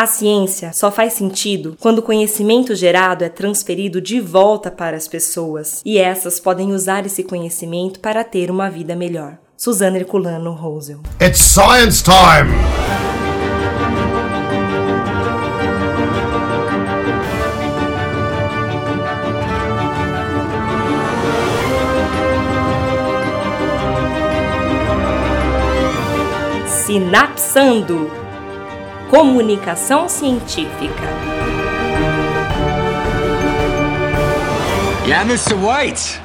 A ciência só faz sentido quando o conhecimento gerado é transferido de volta para as pessoas e essas podem usar esse conhecimento para ter uma vida melhor. Suzana Herculano Rosel. It's science time! Sinapsando Comunicação Científica. Yeah, Mr. White.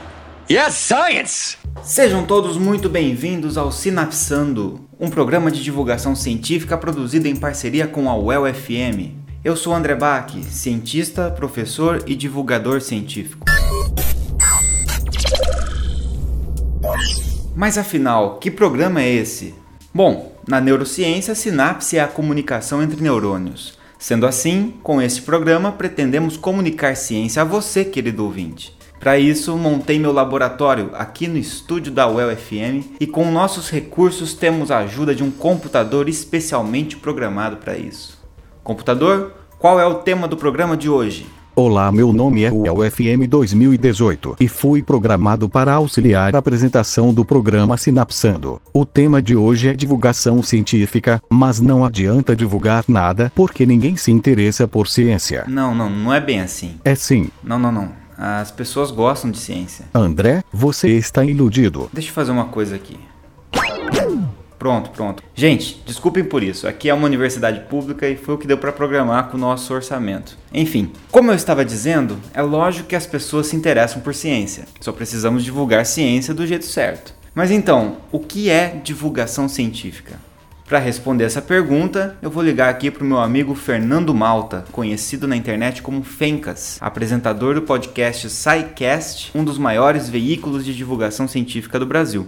Yes, science. Sejam todos muito bem-vindos ao Sinapsando, um programa de divulgação científica produzido em parceria com a UEL FM. Eu sou André Bach, cientista, professor e divulgador científico. Mas afinal, que programa é esse? Bom, na neurociência, sinapse é a comunicação entre neurônios. Sendo assim, com este programa pretendemos comunicar ciência a você, querido ouvinte. Para isso, montei meu laboratório aqui no estúdio da UEL FM e com nossos recursos temos a ajuda de um computador especialmente programado para isso. Computador, qual é o tema do programa de hoje? Olá, meu nome é UFM 2018 e fui programado para auxiliar a apresentação do programa Sinapsando. O tema de hoje é divulgação científica, mas não adianta divulgar nada porque ninguém se interessa por ciência. Não, não, não é bem assim. É sim. Não, não, não. As pessoas gostam de ciência. André, você está iludido. Deixa eu fazer uma coisa aqui. Pronto, pronto. Gente, desculpem por isso. Aqui é uma universidade pública e foi o que deu para programar com o nosso orçamento. Enfim, como eu estava dizendo, é lógico que as pessoas se interessam por ciência. Só precisamos divulgar ciência do jeito certo. Mas então, o que é divulgação científica? Para responder essa pergunta, eu vou ligar aqui para o meu amigo Fernando Malta, conhecido na internet como Fencas, apresentador do podcast SciCast, um dos maiores veículos de divulgação científica do Brasil.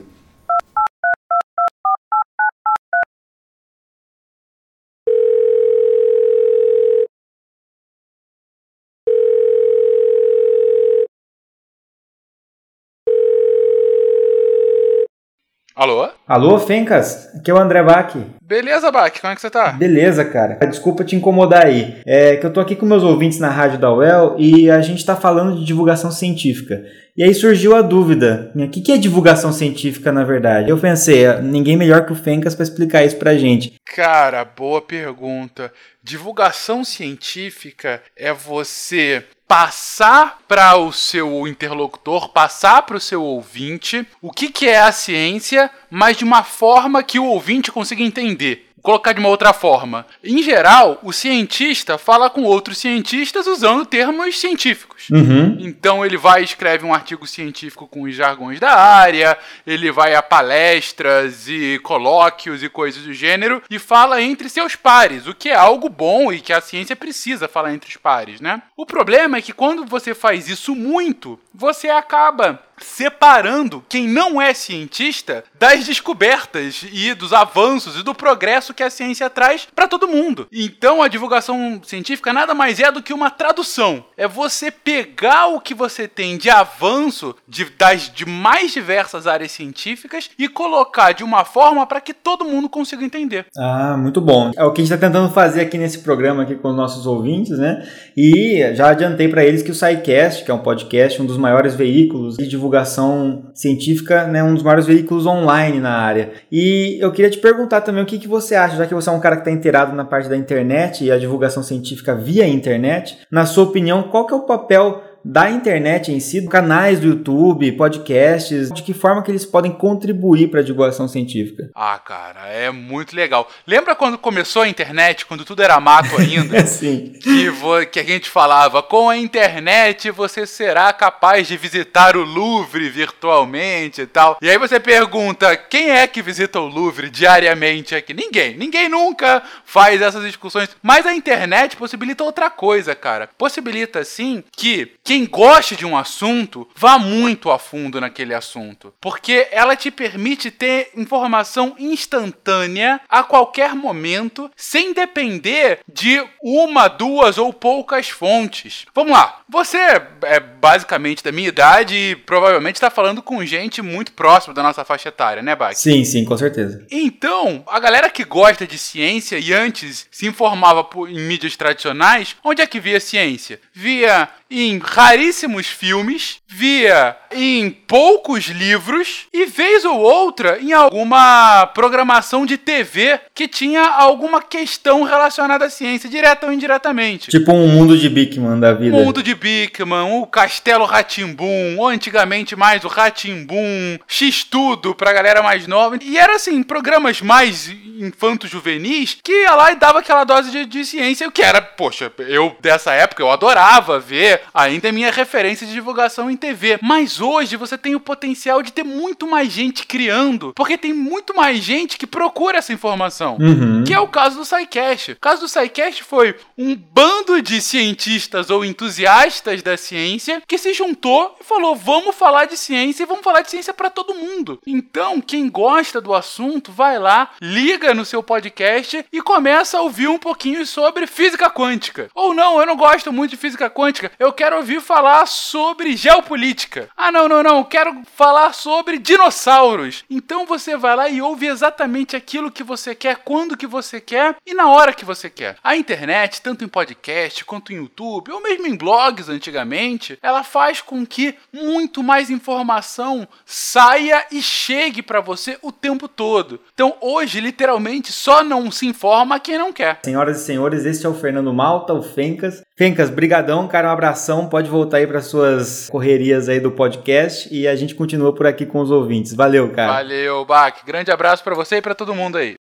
Alô? Alô, Fencas? Aqui é o André Bach. Beleza, Bach, como é que você tá? Beleza, cara. Desculpa te incomodar aí. É que eu tô aqui com meus ouvintes na rádio da UEL e a gente tá falando de divulgação científica. E aí surgiu a dúvida: o que é divulgação científica na verdade? Eu pensei, ninguém melhor que o Fencas para explicar isso pra gente. Cara, boa pergunta. Divulgação científica é você passar para o seu interlocutor, passar para o seu ouvinte o que, que é a ciência, mas de uma forma que o ouvinte consiga entender. Vou colocar de uma outra forma. Em geral, o cientista fala com outros cientistas usando termos científicos. Uhum. Então ele vai e escreve um artigo científico com os jargões da área, ele vai a palestras e colóquios e coisas do gênero e fala entre seus pares, o que é algo bom e que a ciência precisa falar entre os pares, né? O problema é que quando você faz isso muito, você acaba separando quem não é cientista das descobertas e dos avanços e do progresso que a ciência traz para todo mundo. Então a divulgação científica nada mais é do que uma tradução. É você pegar o que você tem de avanço de, das de mais diversas áreas científicas e colocar de uma forma para que todo mundo consiga entender. Ah, muito bom. É o que a gente está tentando fazer aqui nesse programa aqui com os nossos ouvintes, né? E já adiantei para eles que o SciCast, que é um podcast, um dos maiores veículos de divulgação científica, né, um dos maiores veículos online na área. E eu queria te perguntar também o que, que você acha, já que você é um cara que está inteirado na parte da internet e a divulgação científica via internet, na sua opinião, qual que é o papel Daniel da internet em si, canais do YouTube, podcasts, de que forma que eles podem contribuir para a divulgação científica? Ah, cara, é muito legal. Lembra quando começou a internet, quando tudo era mato ainda? Sim. Que, que a gente falava, com a internet você será capaz de visitar o Louvre virtualmente e tal. E aí você pergunta, quem é que visita o Louvre diariamente aqui? Ninguém. Ninguém nunca faz essas discussões. Mas a internet possibilita outra coisa, cara. Possibilita, sim, que quem quem gosta de um assunto, vá muito a fundo naquele assunto, porque ela te permite ter informação instantânea a qualquer momento, sem depender de uma, duas ou poucas fontes. Vamos lá, você é basicamente da minha idade e provavelmente está falando com gente muito próxima da nossa faixa etária, né, Bach? Sim, sim, com certeza. Então, a galera que gosta de ciência e antes se informava por, em mídias tradicionais, onde é que via ciência? Via em raríssimos filmes, via em poucos livros e vez ou outra em alguma programação de TV que tinha alguma questão relacionada à ciência, direta ou indiretamente. Tipo um mundo de Bigman da vida. O mundo de Bigman, o Castelo Ratimbum, ou antigamente mais o Ratimbum, X-Tudo pra galera mais nova. E era assim, programas mais infanto-juvenis que ia lá e dava aquela dose de, de ciência, o que era, poxa, eu dessa época eu adorava ver, ainda é minha referência de divulgação em TV. Mas hoje você tem o potencial de ter muito mais gente criando, porque tem muito mais gente que procura essa informação. Uhum. Que é o caso do SciCast. O caso do SciCast foi um bando de cientistas ou entusiastas da ciência que se juntou e falou: vamos falar de ciência e vamos falar de ciência para todo mundo. Então, quem gosta do assunto, vai lá, liga no seu podcast e começa a ouvir um pouquinho sobre física quântica. Ou não, eu não gosto muito de física quântica, eu quero ouvir falar sobre geopolítica. Ah, não, não, não, quero falar sobre dinossauros. Então você vai lá e ouve exatamente aquilo que você quer, quando que você quer e na hora que você quer. A internet, tanto em podcast quanto em YouTube, ou mesmo em blogs antigamente, ela faz com que muito mais informação saia e chegue para você o tempo todo. Então hoje, literalmente, só não se informa quem não quer. Senhoras e senhores, este é o Fernando Malta, o Fencas. Fencas, brigadão, cara, um abração. Pode voltar aí para suas correrias aí do podcast e a gente continua por aqui com os ouvintes. Valeu, cara. Valeu, Bach. Grande abraço para você e para todo mundo aí.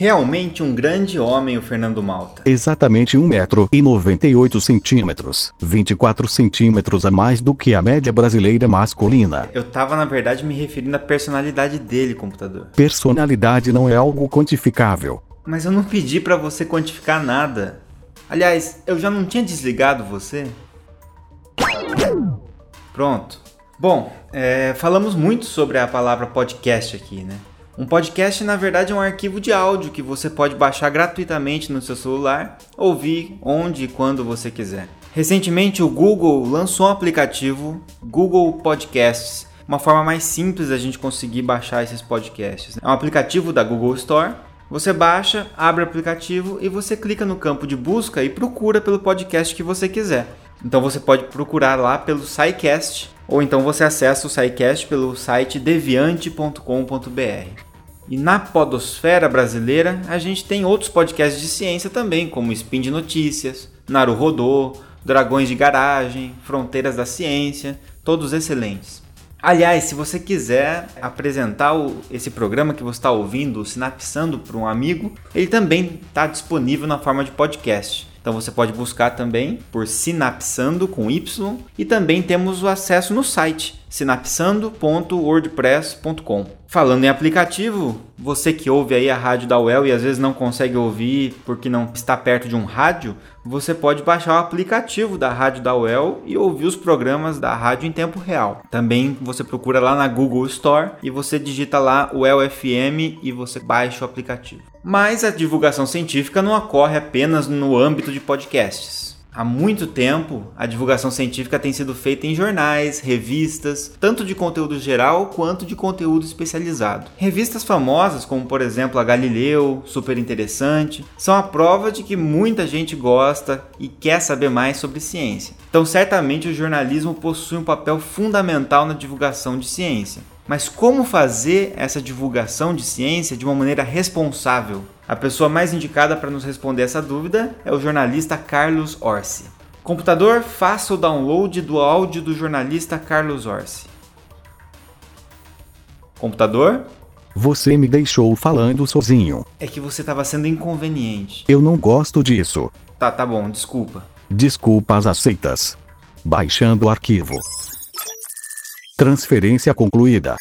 Realmente um grande homem, o Fernando Malta. Exatamente 1 metro e 98 centímetros, 24 centímetros a mais do que a média brasileira masculina. Eu tava, na verdade, me referindo à personalidade dele, computador. Personalidade não é algo quantificável. Mas eu não pedi para você quantificar nada. Aliás, eu já não tinha desligado você? Pronto. Bom, é, falamos muito sobre a palavra podcast aqui, né? Um podcast, na verdade, é um arquivo de áudio que você pode baixar gratuitamente no seu celular, ouvir onde e quando você quiser. Recentemente, o Google lançou um aplicativo Google Podcasts, uma forma mais simples da gente conseguir baixar esses podcasts. É um aplicativo da Google Store. Você baixa, abre o aplicativo e você clica no campo de busca e procura pelo podcast que você quiser. Então você pode procurar lá pelo SciCast ou então você acessa o SciCast pelo site deviante.com.br. E na podosfera brasileira, a gente tem outros podcasts de ciência também, como Spin de Notícias, Naruhodô, Dragões de Garagem, Fronteiras da Ciência, todos excelentes. Aliás, se você quiser apresentar o, esse programa que você está ouvindo, Sinapsando para um amigo, ele também está disponível na forma de podcast. Então você pode buscar também por Sinapsando com Y e também temos o acesso no site sinapsando.wordpress.com. Falando em aplicativo, você que ouve aí a rádio da UEL e às vezes não consegue ouvir porque não está perto de um rádio, você pode baixar o aplicativo da rádio da UEL e ouvir os programas da rádio em tempo real. Também você procura lá na Google Store e você digita lá UEL FM e você baixa o aplicativo. Mas a divulgação científica não ocorre apenas no âmbito de podcasts. Há muito tempo, a divulgação científica tem sido feita em jornais, revistas, tanto de conteúdo geral quanto de conteúdo especializado. Revistas famosas, como por exemplo a Galileu, Super Interessante, são a prova de que muita gente gosta e quer saber mais sobre ciência. Então, certamente o jornalismo possui um papel fundamental na divulgação de ciência. Mas como fazer essa divulgação de ciência de uma maneira responsável? A pessoa mais indicada para nos responder essa dúvida é o jornalista Carlos Orsi. Computador, faça o download do áudio do jornalista Carlos Orsi. Computador? Você me deixou falando sozinho. É que você estava sendo inconveniente. Eu não gosto disso. Tá, tá bom, desculpa. Desculpas aceitas. Baixando o arquivo. Transferência concluída.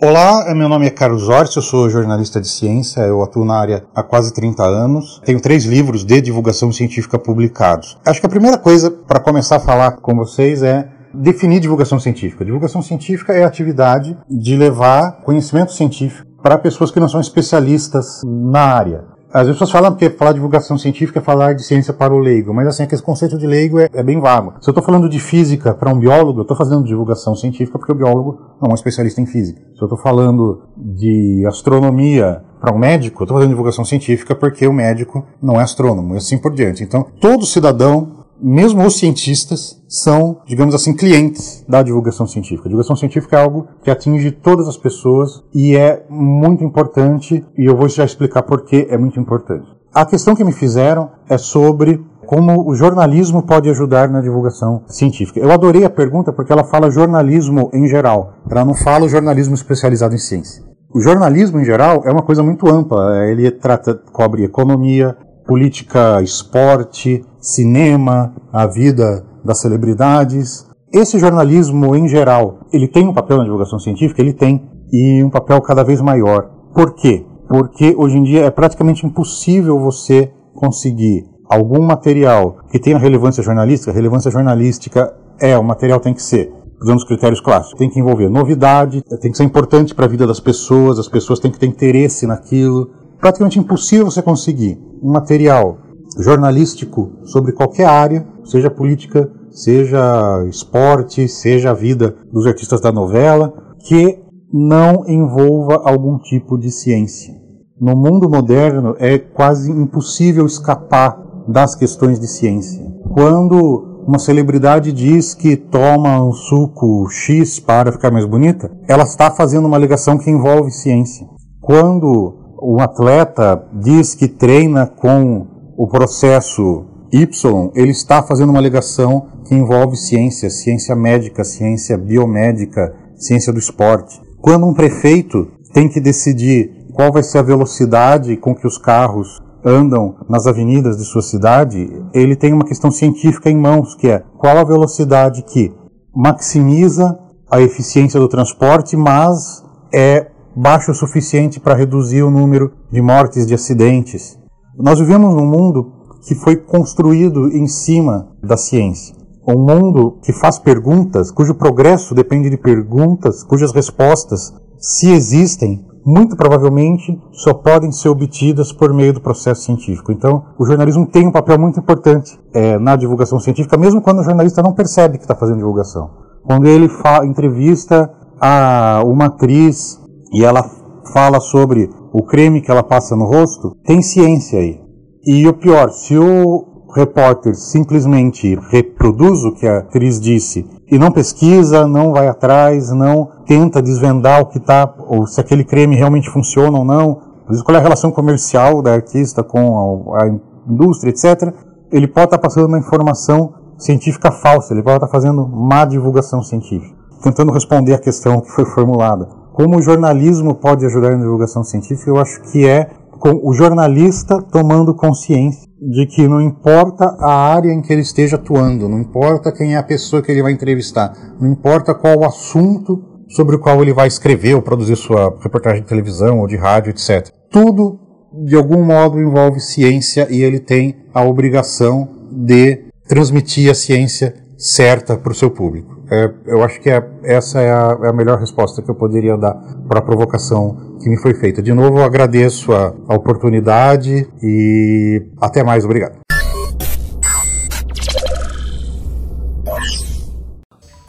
Olá, meu nome é Carlos Orsi, eu sou jornalista de ciência, eu atuo na área há quase 30 anos. Tenho três livros de divulgação científica publicados. Acho que a primeira coisa para começar a falar com vocês é definir divulgação científica. Divulgação científica é a atividade de levar conhecimento científico para pessoas que não são especialistas na área. As pessoas falam que falar de divulgação científica é falar de ciência para o leigo, mas assim, aquele conceito de leigo é, é bem vago. Se eu estou falando de física para um biólogo, eu estou fazendo divulgação científica porque o biólogo não é um especialista em física. Se eu estou falando de astronomia para um médico, eu estou fazendo divulgação científica porque o médico não é astrônomo, e assim por diante. Então, todo cidadão mesmo os cientistas são, digamos assim, clientes da divulgação científica. A divulgação científica é algo que atinge todas as pessoas e é muito importante, e eu vou já explicar por que é muito importante. A questão que me fizeram é sobre como o jornalismo pode ajudar na divulgação científica. Eu adorei a pergunta porque ela fala jornalismo em geral, ela não fala o jornalismo especializado em ciência. O jornalismo em geral é uma coisa muito ampla, ele trata, cobre economia, política, esporte, cinema, a vida das celebridades. Esse jornalismo em geral, ele tem um papel na divulgação científica? Ele tem, e um papel cada vez maior. Por quê? Porque hoje em dia é praticamente impossível você conseguir algum material que tenha relevância jornalística. relevância jornalística é, o material tem que ser usando os critérios clássicos. Tem que envolver novidade, tem que ser importante para a vida das pessoas, as pessoas têm que ter interesse naquilo, praticamente impossível você conseguir um material jornalístico sobre qualquer área, seja política, seja esporte, seja a vida dos artistas da novela, que não envolva algum tipo de ciência. No mundo moderno é quase impossível escapar das questões de ciência. Quando uma celebridade diz que toma um suco X para ficar mais bonita, ela está fazendo uma alegação que envolve ciência. Quando um atleta diz que treina com o processo Y, ele está fazendo uma alegação que envolve ciência, ciência médica, ciência biomédica, ciência do esporte. Quando um prefeito tem que decidir qual vai ser a velocidade com que os carros andam nas avenidas de sua cidade, ele tem uma questão científica em mãos, que é qual a velocidade que maximiza a eficiência do transporte, mas é baixo o suficiente para reduzir o número de mortes de acidentes. Nós vivemos num mundo que foi construído em cima da ciência. Um mundo que faz perguntas, cujo progresso depende de perguntas, cujas respostas, se existem, muito provavelmente só podem ser obtidas por meio do processo científico. Então, o jornalismo tem um papel muito importante é, na divulgação científica, mesmo quando o jornalista não percebe que está fazendo divulgação. Quando ele entrevista a uma atriz e ela fala sobre o creme que ela passa no rosto, tem ciência aí. E o pior, se o repórter simplesmente reproduz o que a atriz disse e não pesquisa, não vai atrás, não tenta desvendar o que está, ou se aquele creme realmente funciona ou não, qual é a relação comercial da artista com a, indústria, etc., ele pode estar tá passando uma informação científica falsa, ele pode estar tá fazendo má divulgação científica, tentando responder a questão que foi formulada como o jornalismo pode ajudar na divulgação científica, eu acho que é com o jornalista tomando consciência de que não importa a área em que ele esteja atuando, não importa quem é a pessoa que ele vai entrevistar, não importa qual o assunto sobre o qual ele vai escrever ou produzir sua reportagem de televisão ou de rádio, etc. Tudo, de algum modo, envolve ciência e ele tem a obrigação de transmitir a ciência certa para o seu público. É, eu acho que é, essa é a, é a, melhor resposta que eu poderia dar para a provocação que me foi feita. De novo, eu agradeço a, a oportunidade e até mais. Obrigado.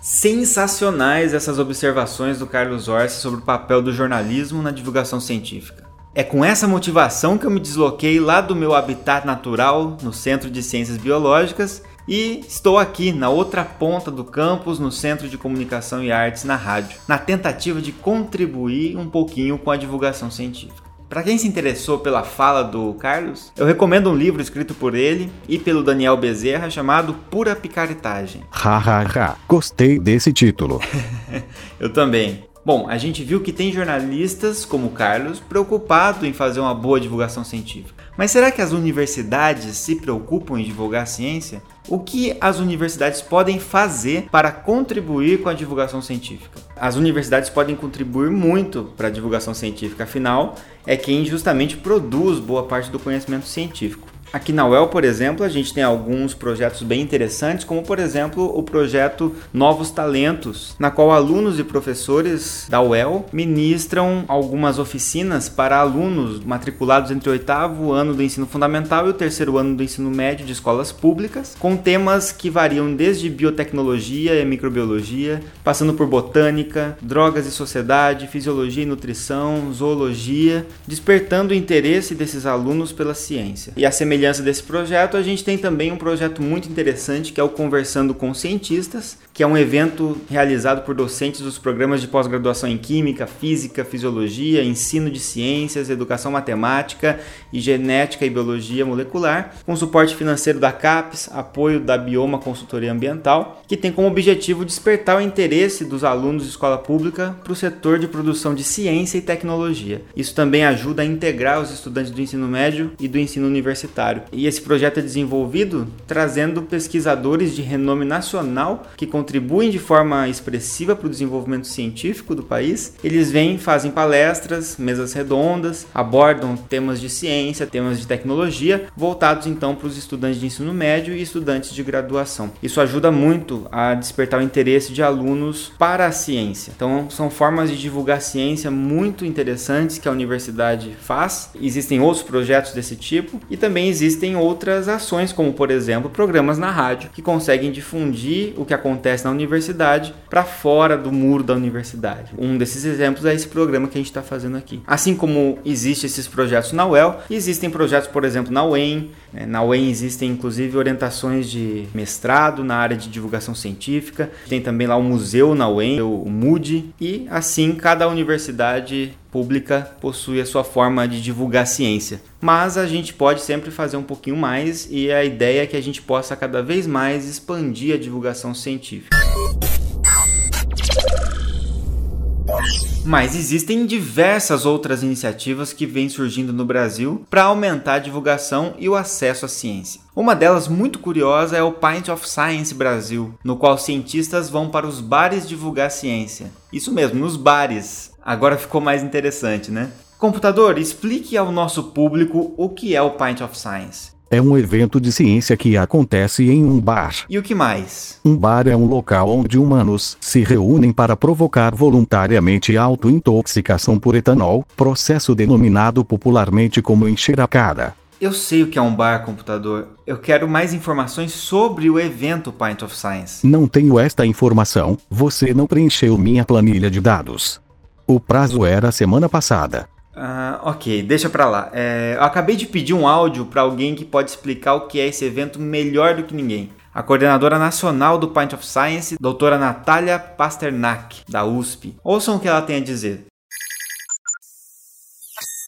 Sensacionais essas observações do Carlos Orsi sobre o papel do jornalismo na divulgação científica. É com essa motivação que eu me desloquei lá do meu habitat natural, no Centro de Ciências Biológicas, e estou aqui na outra ponta do campus, no Centro de Comunicação e Artes na rádio, na tentativa de contribuir um pouquinho com a divulgação científica. Para quem se interessou pela fala do Carlos, eu recomendo um livro escrito por ele e pelo Daniel Bezerra chamado Pura Picaretagem. Hahaha, gostei desse título. eu também. Bom, a gente viu que tem jornalistas como o Carlos preocupado em fazer uma boa divulgação científica. Mas será que as universidades se preocupam em divulgar a ciência? O que as universidades podem fazer para contribuir com a divulgação científica? As universidades podem contribuir muito para a divulgação científica, afinal, é quem justamente produz boa parte do conhecimento científico. Aqui na UEL, por exemplo, a gente tem alguns projetos bem interessantes, como por exemplo o projeto Novos Talentos, na qual alunos e professores da UEL ministram algumas oficinas para alunos matriculados entre o oitavo ano do ensino fundamental e o terceiro ano do ensino médio de escolas públicas, com temas que variam desde biotecnologia e microbiologia, passando por botânica, drogas e sociedade, fisiologia e nutrição, zoologia, despertando o interesse desses alunos pela ciência. E a semelhança semelhança desse projeto, a gente tem também um projeto muito interessante que é o Conversando com Cientistas, que é um evento realizado por docentes dos programas de pós-graduação em Química, Física, Fisiologia, Ensino de Ciências, Educação Matemática e Genética e Biologia Molecular, com suporte financeiro da CAPES, apoio da Bioma Consultoria Ambiental, que tem como objetivo despertar o interesse dos alunos de escola pública para o setor de produção de ciência e tecnologia. Isso também ajuda a integrar os estudantes do ensino médio e do ensino universitário. E esse projeto é desenvolvido trazendo pesquisadores de renome nacional que contribuem de forma expressiva para o desenvolvimento científico do país. Eles vêm, fazem palestras, mesas redondas, abordam temas de ciência, temas de tecnologia, voltados então para os estudantes de ensino médio e estudantes de graduação. Isso ajuda muito a despertar o interesse de alunos para a ciência. Então, são formas de divulgar ciência muito interessantes que a universidade faz. Existem outros projetos desse tipo e também existem outras ações, como por exemplo, programas na rádio que conseguem difundir o que acontece na universidade para fora do muro da universidade. Um desses exemplos é esse programa que a gente está fazendo aqui. Assim como existem esses projetos na UEL, existem projetos, por exemplo, na UEM. Né? Na UEM existem inclusive orientações de mestrado na área de divulgação científica. Tem também lá o museu na UEM, o MUD, e assim cada universidade pública possui a sua forma de divulgar ciência. Mas a gente pode sempre fazer um pouquinho mais e a ideia é que a gente possa cada vez mais expandir a divulgação científica. Mas existem diversas outras iniciativas que vêm surgindo no Brasil para aumentar a divulgação e o acesso à ciência. Uma delas muito curiosa é o Pint of Science Brasil, no qual cientistas vão para os bares divulgar ciência. Isso mesmo, nos bares. Agora ficou mais interessante, né? Computador, explique ao nosso público o que é o Pint of Science. É um evento de ciência que acontece em um bar. E o que mais? Um bar é um local onde humanos se reúnem para provocar voluntariamente autointoxicação por etanol, processo denominado popularmente como encher a cara. Eu sei o que é um bar computador. Eu quero mais informações sobre o evento Pint of Science. Não tenho esta informação, você não preencheu minha planilha de dados. O prazo era semana passada. Ah, ok, deixa pra lá. É, eu acabei de pedir um áudio para alguém que pode explicar o que é esse evento melhor do que ninguém. A coordenadora nacional do Pint of Science, doutora Natália Pasternak, da USP. Ouçam o que ela tem a dizer.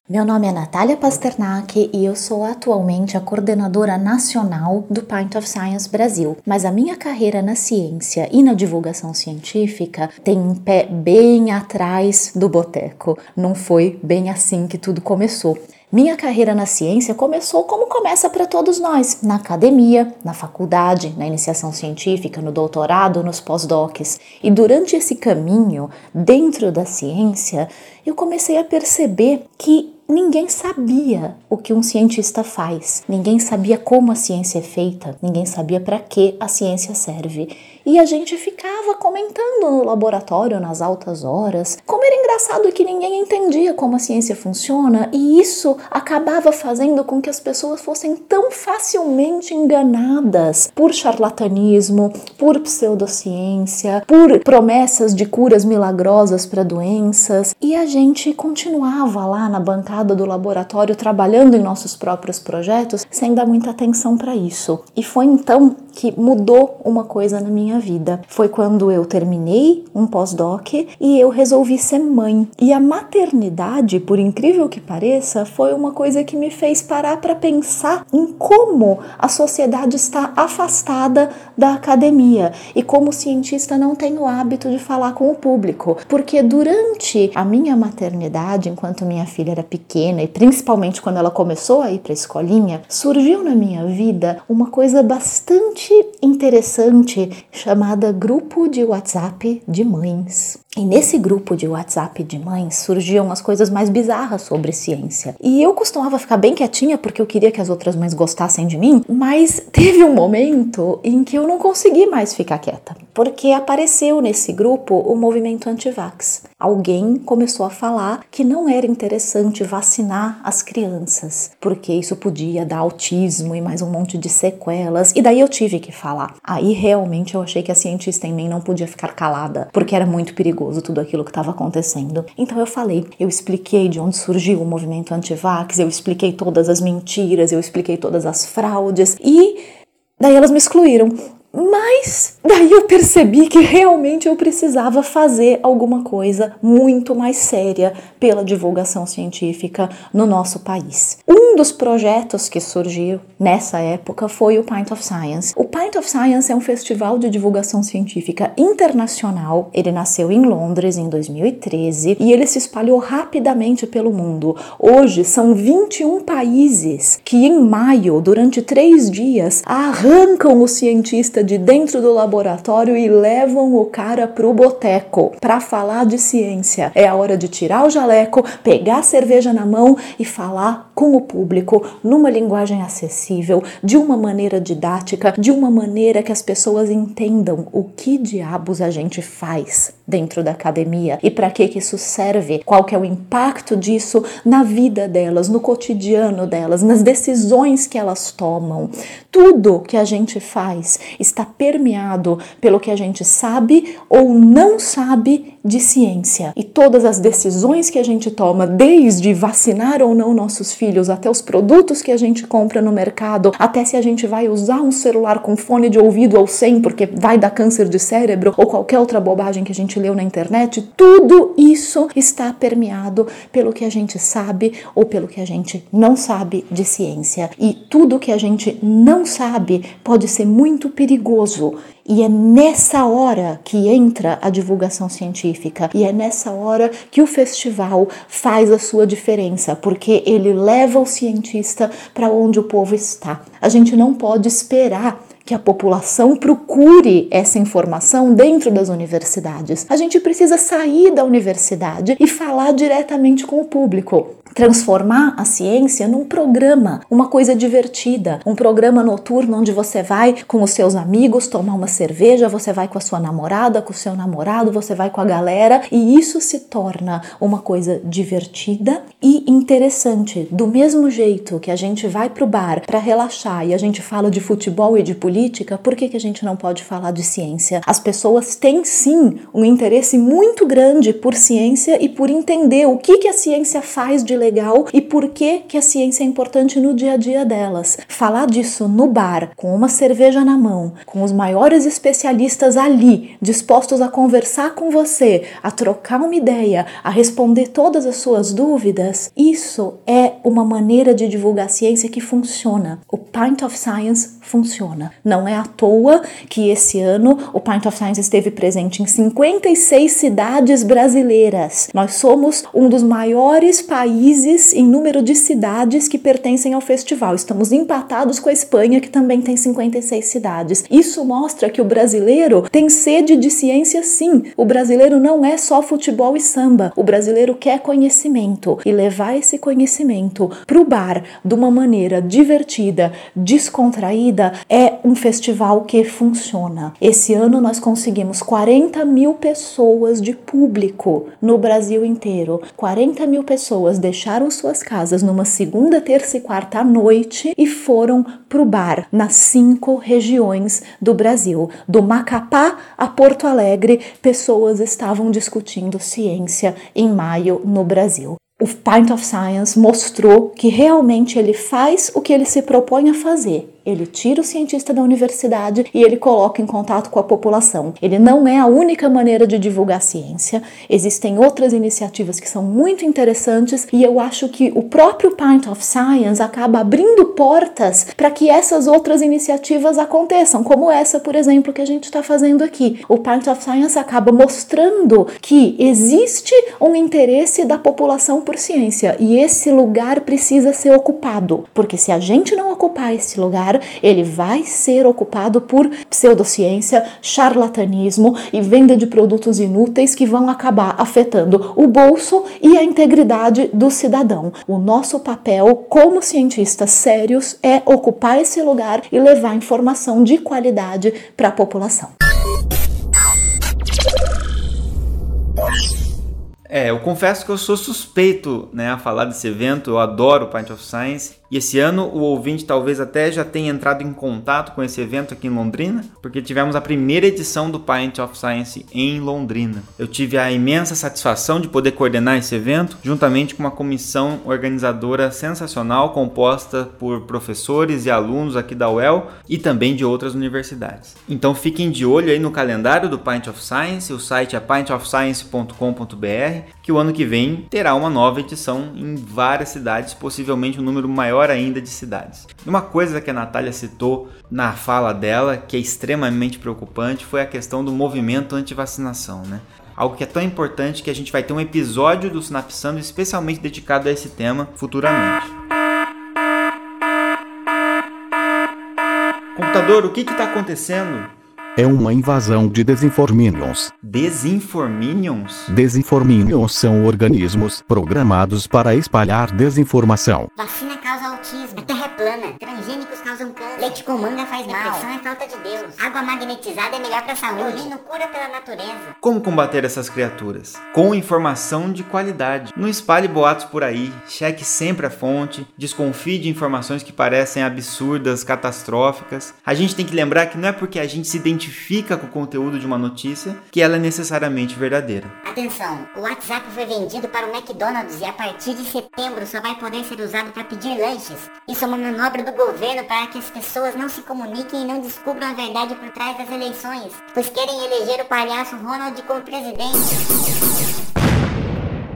Meu nome é Natália Pasternak e eu sou atualmente a coordenadora nacional do Pint of Science Brasil. Mas a minha carreira na ciência e na divulgação científica tem um pé bem atrás do boteco. Não foi bem assim que tudo começou. Minha carreira na ciência começou como começa para todos nós, na academia, na faculdade, na iniciação científica, no doutorado, nos pós-docs. E durante esse caminho, dentro da ciência, eu comecei a perceber que ninguém sabia o que um cientista faz, ninguém sabia como a ciência é feita, ninguém sabia para que a ciência serve. E a gente ficava comentando no laboratório nas altas horas como era engraçado que ninguém entendia como a ciência funciona, e isso acabava fazendo com que as pessoas fossem tão facilmente enganadas por charlatanismo, por pseudociência, por promessas de curas milagrosas para doenças, e a gente continuava lá na bancada do laboratório trabalhando em nossos próprios projetos sem dar muita atenção para isso. E foi então que mudou uma coisa na minha vida. Foi quando eu terminei um pós-doc e eu resolvi ser mãe. E a maternidade, por incrível que pareça, foi uma coisa que me fez parar para pensar em como a sociedade está afastada da academia e como cientista não tem o hábito de falar com o público. Porque durante a minha maternidade, enquanto minha filha era pequena e principalmente quando ela começou a ir para a escolinha, surgiu na minha vida uma coisa bastante interessante chamada Grupo de WhatsApp de Mães. E nesse grupo de WhatsApp de mães surgiam as coisas mais bizarras sobre ciência. E eu costumava ficar bem quietinha porque eu queria que as outras mães gostassem de mim, mas teve um momento em que eu não consegui mais ficar quieta, porque apareceu nesse grupo o movimento anti-vax. Alguém começou a falar que não era interessante vacinar as crianças, porque isso podia dar autismo e mais um monte de sequelas, e daí eu tive que falar. Aí realmente eu achei que a cientista em mim não podia ficar calada, porque era muito perigoso perigoso tudo aquilo que estava acontecendo. Então eu falei, eu expliquei de onde surgiu o movimento anti-vax, eu expliquei todas as mentiras, eu expliquei todas as fraudes e daí elas me excluíram. Mas daí eu percebi que realmente eu precisava fazer alguma coisa muito mais séria pela divulgação científica no nosso país. Um dos projetos que surgiu nessa época foi o Pint of Science. O Pint of Science é um festival de divulgação científica internacional. Ele nasceu em Londres em 2013 e ele se espalhou rapidamente pelo mundo. Hoje são 21 países que em maio, durante três dias, arrancam o cientista de dentro do laboratório e levam o cara pro boteco para falar de ciência. É a hora de tirar o jaleco, pegar a cerveja na mão e falar com o público numa linguagem acessível, de uma maneira didática, de uma maneira que as pessoas entendam o que diabos a gente faz dentro da academia e para que que isso serve, qual que é o impacto disso na vida delas, no cotidiano delas, nas decisões que elas tomam. Tudo que a gente faz está permeado pelo que a gente sabe ou não sabe de ciência. E todas as decisões que a gente toma, desde vacinar ou não nossos filhos, até os produtos que a gente compra no mercado, até se a gente vai usar um celular com fone de ouvido ou sem, porque vai dar câncer de cérebro, ou qualquer outra bobagem que a gente leu na internet, tudo isso está permeado pelo que a gente sabe ou pelo que a gente não sabe de ciência. E tudo que a gente não sabe pode ser muito perigoso e é nessa hora que entra a divulgação científica, e é nessa hora que o festival faz a sua diferença, porque ele leva o cientista para onde o povo está. A gente não pode esperar que a população procure essa informação dentro das universidades. A gente precisa sair da universidade e falar diretamente com o público transformar a ciência num programa, uma coisa divertida, um programa noturno onde você vai com os seus amigos tomar uma cerveja, você vai com a sua namorada, com o seu namorado, você vai com a galera e isso se torna uma coisa divertida e interessante. Do mesmo jeito que a gente vai pro bar para relaxar e a gente fala de futebol e de política, por que, que a gente não pode falar de ciência? As pessoas têm sim um interesse muito grande por ciência e por entender o que, que a ciência faz de legal e por que, que a ciência é importante no dia a dia delas. Falar disso no bar, com uma cerveja na mão, com os maiores especialistas ali, dispostos a conversar com você, a trocar uma ideia, a responder todas as suas dúvidas, isso é uma maneira de divulgar ciência que funciona. O Pint of Science funciona. Não é à toa que esse ano o Pint of Science esteve presente em 56 cidades brasileiras. Nós somos um dos maiores países em número de cidades que pertencem ao festival. Estamos empatados com a Espanha, que também tem 56 cidades. Isso mostra que o brasileiro tem sede de ciência, sim. O brasileiro não é só futebol e samba. O brasileiro quer conhecimento e levar esse conhecimento para o bar de uma maneira divertida, descontraída, é um festival que funciona. Esse ano nós conseguimos 40 mil pessoas de público no Brasil inteiro. 40 mil pessoas deixaram suas casas numa segunda, terça e quarta à noite e foram para o bar nas cinco regiões do Brasil. Do Macapá a Porto Alegre, pessoas estavam discutindo ciência em maio no Brasil. o Pint of Science mostrou que realmente ele faz o que ele se propõe a fazer. Ele tira o cientista da universidade e ele coloca em contato com a população. Ele não é a única maneira de divulgar a ciência. Existem outras iniciativas que são muito interessantes e eu acho que o próprio Pint of Science acaba abrindo portas para que essas outras iniciativas aconteçam, como essa, por exemplo, que a gente está fazendo aqui. O Pint of Science acaba mostrando que existe um interesse da população por ciência e esse lugar precisa ser ocupado, porque se a gente não ocupar esse lugar, ele vai ser ocupado por pseudociência, charlatanismo e venda de produtos inúteis que vão acabar afetando o bolso e a integridade do cidadão. O nosso papel como cientistas sérios é ocupar esse lugar e levar informação de qualidade para a população. É, eu confesso que eu sou suspeito né, a falar desse evento, eu adoro o Pint of Science. E esse ano o ouvinte talvez até já tenha entrado em contato com esse evento aqui em Londrina, porque tivemos a primeira edição do Pint of Science em Londrina. Eu tive a imensa satisfação de poder coordenar esse evento, juntamente com uma comissão organizadora sensacional composta por professores e alunos aqui da UEL e também de outras universidades. Então fiquem de olho aí no calendário do Pint of Science, o site é pintofscience.com.br, que o ano que vem terá uma nova edição em várias cidades, possivelmente um número maior ainda de cidades. Uma coisa que a Natália citou na fala dela, que é extremamente preocupante, foi a questão do movimento anti-vacinação, né? Algo que é tão importante que a gente vai ter um episódio do Sinapsando especialmente dedicado a esse tema futuramente. Computador, o que está acontecendo? É uma invasão de desinforminions. Desinforminions? Desinforminions são organismos programados para espalhar desinformação. Vacina causa autismo, a plana, transgênicos causam câncer, leite com manga faz mal, depressão é falta de Deus, água magnetizada é melhor pra saúde, urino cura pela natureza. Como combater essas criaturas? Com informação de qualidade. Não espalhe boatos por aí, cheque sempre a fonte, desconfie de informações que parecem absurdas, catastróficas. A gente tem que lembrar que não é porque a gente se identifica com o conteúdo de uma notícia que ela é necessariamente verdadeira. Atenção, o WhatsApp foi vendido para o McDonald's e a partir de setembro só vai poder ser usado para pedir lanches. Isso é uma manobra do governo para que as pessoas não se comuniquem e não descubram a verdade por trás das eleições, pois querem eleger o palhaço Ronald como presidente.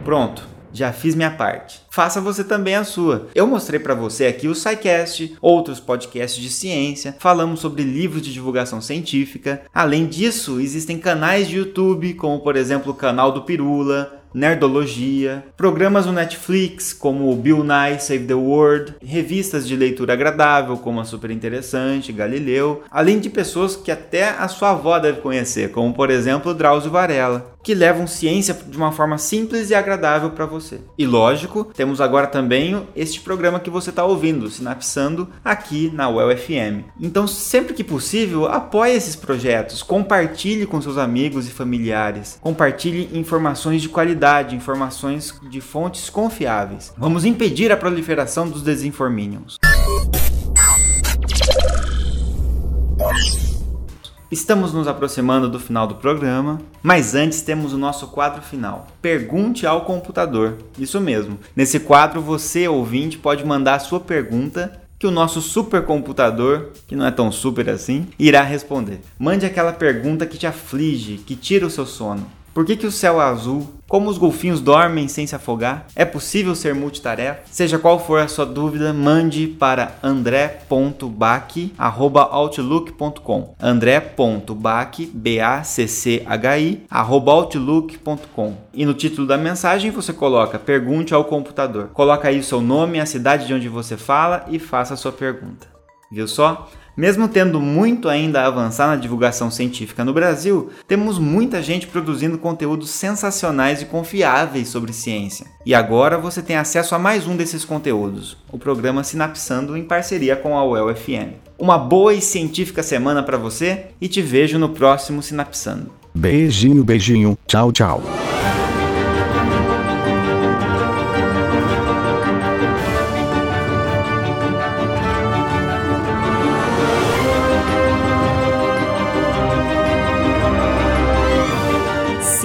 Pronto já fiz minha parte. Faça você também a sua. Eu mostrei para você aqui o SciCast, outros podcasts de ciência, falamos sobre livros de divulgação científica. Além disso, existem canais de YouTube, como por exemplo o canal do Pirula, Nerdologia, programas no Netflix como o Bill Nye Save the World, revistas de leitura agradável como a Super Interessante, Galileu, além de pessoas que até a sua avó deve conhecer, como por exemplo Drauzio Varela, que levam ciência de uma forma simples e agradável para você. E lógico, temos agora também este programa que você está ouvindo, Sinapsando, aqui na UEL FM. Então, sempre que possível, apoie esses projetos, compartilhe com seus amigos e familiares, compartilhe informações de qualidade informações de fontes confiáveis. Vamos impedir a proliferação dos desinforminions. Estamos nos aproximando do final do programa, mas antes temos o nosso quadro final. Pergunte ao computador. Isso mesmo. Nesse quadro, você, ouvinte, pode mandar a sua pergunta que o nosso supercomputador, que não é tão super assim, irá responder. Mande aquela pergunta que te aflige, que tira o seu sono. Por que, que o céu é azul? Como os golfinhos dormem sem se afogar? É possível ser multitarefa? Seja qual for a sua dúvida, mande para andré.bac@outlook.com. andré.bac b a c c h i outlook.com. E no título da mensagem você coloca pergunte ao computador. Coloca aí seu nome, a cidade de onde você fala e faça a sua pergunta. Viu só? Mesmo tendo muito ainda a avançar na divulgação científica no Brasil, temos muita gente produzindo conteúdos sensacionais e confiáveis sobre ciência. E agora você tem acesso a mais um desses conteúdos, o programa Sinapsando em parceria com a UEL FM. Uma boa e científica semana para você e te vejo no próximo Sinapsando. Beijinho, beijinho. Tchau, tchau.